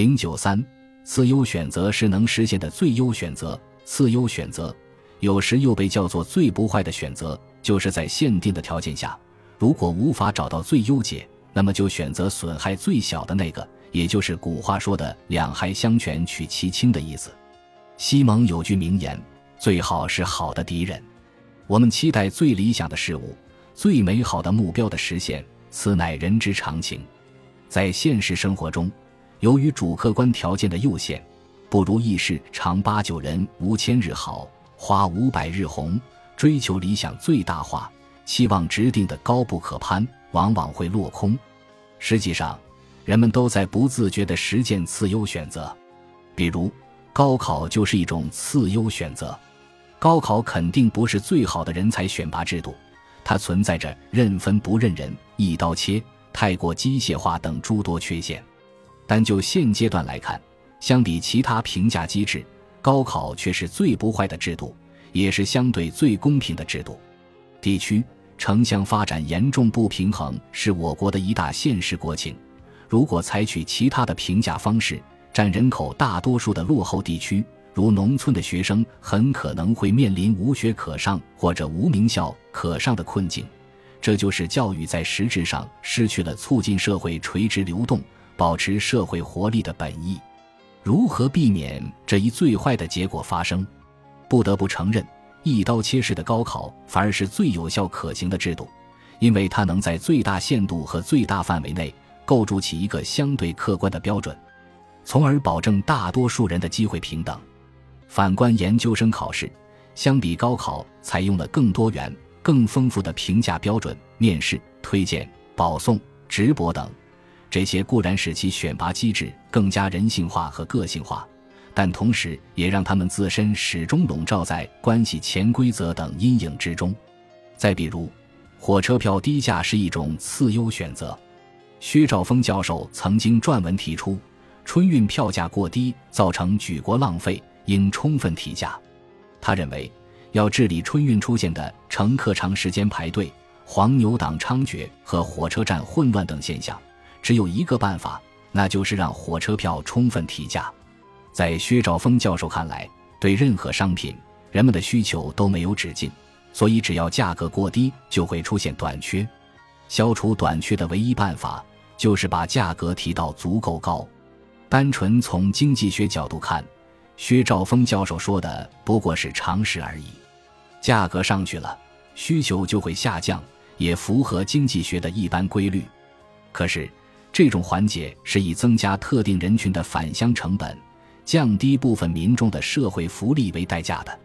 零九三，次优选择是能实现的最优选择。次优选择有时又被叫做最不坏的选择，就是在限定的条件下，如果无法找到最优解，那么就选择损害最小的那个，也就是古话说的“两害相权取其轻”的意思。西蒙有句名言：“最好是好的敌人。”我们期待最理想的事物、最美好的目标的实现，此乃人之常情。在现实生活中，由于主客观条件的有限，不如意事常八九人，无千日好，花无百日红。追求理想最大化，期望值定的高不可攀，往往会落空。实际上，人们都在不自觉地实践次优选择。比如，高考就是一种次优选择。高考肯定不是最好的人才选拔制度，它存在着认分不认人、一刀切、太过机械化等诸多缺陷。但就现阶段来看，相比其他评价机制，高考却是最不坏的制度，也是相对最公平的制度。地区城乡发展严重不平衡是我国的一大现实国情。如果采取其他的评价方式，占人口大多数的落后地区，如农村的学生，很可能会面临无学可上或者无名校可上的困境。这就是教育在实质上失去了促进社会垂直流动。保持社会活力的本意，如何避免这一最坏的结果发生？不得不承认，一刀切式的高考反而是最有效可行的制度，因为它能在最大限度和最大范围内构筑起一个相对客观的标准，从而保证大多数人的机会平等。反观研究生考试，相比高考，采用了更多元、更丰富的评价标准，面试、推荐、保送、直博等。这些固然使其选拔机制更加人性化和个性化，但同时也让他们自身始终笼罩在关系潜规则等阴影之中。再比如，火车票低价是一种次优选择。薛兆丰教授曾经撰文提出，春运票价过低造成举国浪费，应充分提价。他认为，要治理春运出现的乘客长时间排队、黄牛党猖獗和火车站混乱等现象。只有一个办法，那就是让火车票充分提价。在薛兆丰教授看来，对任何商品，人们的需求都没有止境，所以只要价格过低，就会出现短缺。消除短缺的唯一办法，就是把价格提到足够高。单纯从经济学角度看，薛兆丰教授说的不过是常识而已。价格上去了，需求就会下降，也符合经济学的一般规律。可是。这种缓解是以增加特定人群的返乡成本、降低部分民众的社会福利为代价的。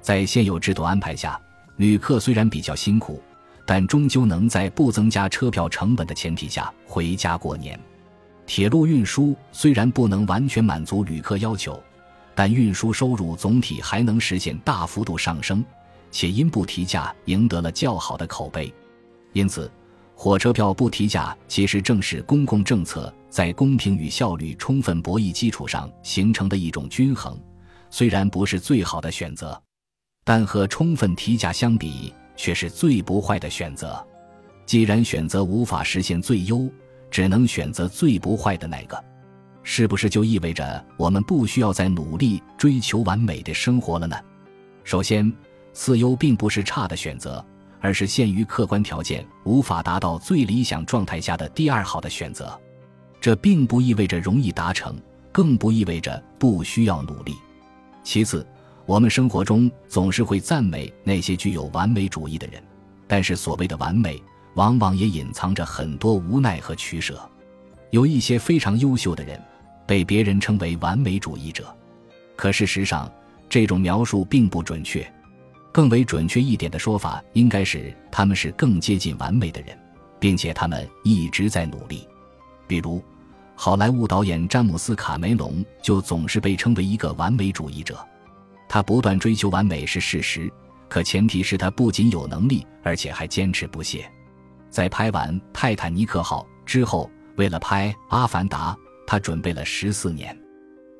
在现有制度安排下，旅客虽然比较辛苦，但终究能在不增加车票成本的前提下回家过年。铁路运输虽然不能完全满足旅客要求，但运输收入总体还能实现大幅度上升，且因不提价赢得了较好的口碑。因此。火车票不提价，其实正是公共政策在公平与效率充分博弈基础上形成的一种均衡。虽然不是最好的选择，但和充分提价相比，却是最不坏的选择。既然选择无法实现最优，只能选择最不坏的那个，是不是就意味着我们不需要再努力追求完美的生活了呢？首先，次优并不是差的选择。而是限于客观条件无法达到最理想状态下的第二好的选择，这并不意味着容易达成，更不意味着不需要努力。其次，我们生活中总是会赞美那些具有完美主义的人，但是所谓的完美，往往也隐藏着很多无奈和取舍。有一些非常优秀的人，被别人称为完美主义者，可事实上，这种描述并不准确。更为准确一点的说法，应该是他们是更接近完美的人，并且他们一直在努力。比如，好莱坞导演詹姆斯·卡梅隆就总是被称为一个完美主义者。他不断追求完美是事实，可前提是他不仅有能力，而且还坚持不懈。在拍完《泰坦尼克号》之后，为了拍《阿凡达》，他准备了十四年。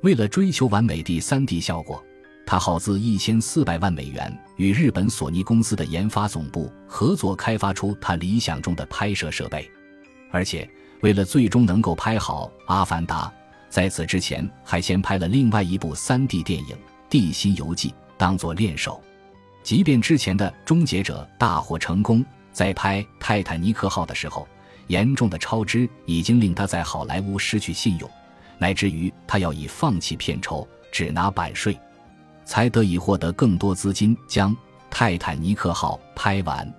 为了追求完美的三 D 效果。他耗资一千四百万美元，与日本索尼公司的研发总部合作开发出他理想中的拍摄设备，而且为了最终能够拍好《阿凡达》，在此之前，还先拍了另外一部 3D 电影《地心游记》，当作练手。即便之前的《终结者》大获成功，在拍《泰坦尼克号》的时候，严重的超支已经令他在好莱坞失去信用，乃至于他要以放弃片酬，只拿版税，才得以获得更多资金将《泰坦尼克号》拍完。《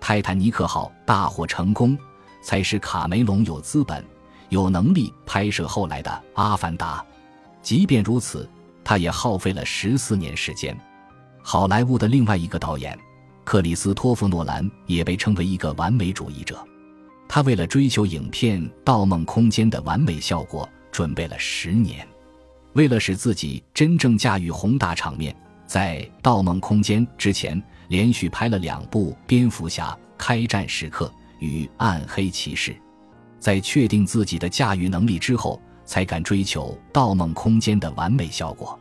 泰坦尼克号》大获成功，才使卡梅隆有资本、有能力拍摄后来的《阿凡达》。即便如此，他也耗费了十四年时间。好莱坞的另外一个导演克里斯托弗·诺兰也被称为一个完美主义者。他为了追求影片《盗梦空间》的完美效果，准备了十年。为了使自己真正驾驭宏大场面，在《盗梦空间》之前，连续拍了两部《蝙蝠侠：开战时刻》与《暗黑骑士》。在确定自己的驾驭能力之后，才敢追求《盗梦空间》的完美效果。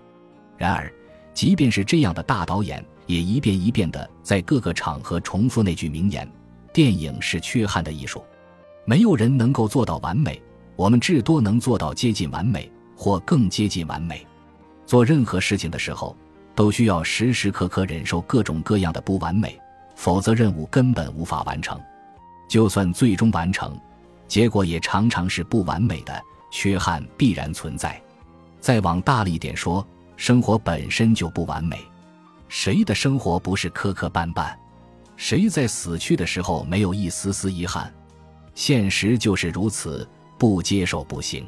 然而，即便是这样的大导演，也一遍一遍地在各个场合重复那句名言：“电影是缺憾的艺术。”没有人能够做到完美，我们至多能做到接近完美或更接近完美。做任何事情的时候，都需要时时刻刻忍受各种各样的不完美，否则任务根本无法完成。就算最终完成，结果也常常是不完美的，缺憾必然存在。再往大了一点说，生活本身就不完美，谁的生活不是磕磕绊绊？谁在死去的时候没有一丝丝遗憾？现实就是如此，不接受不行。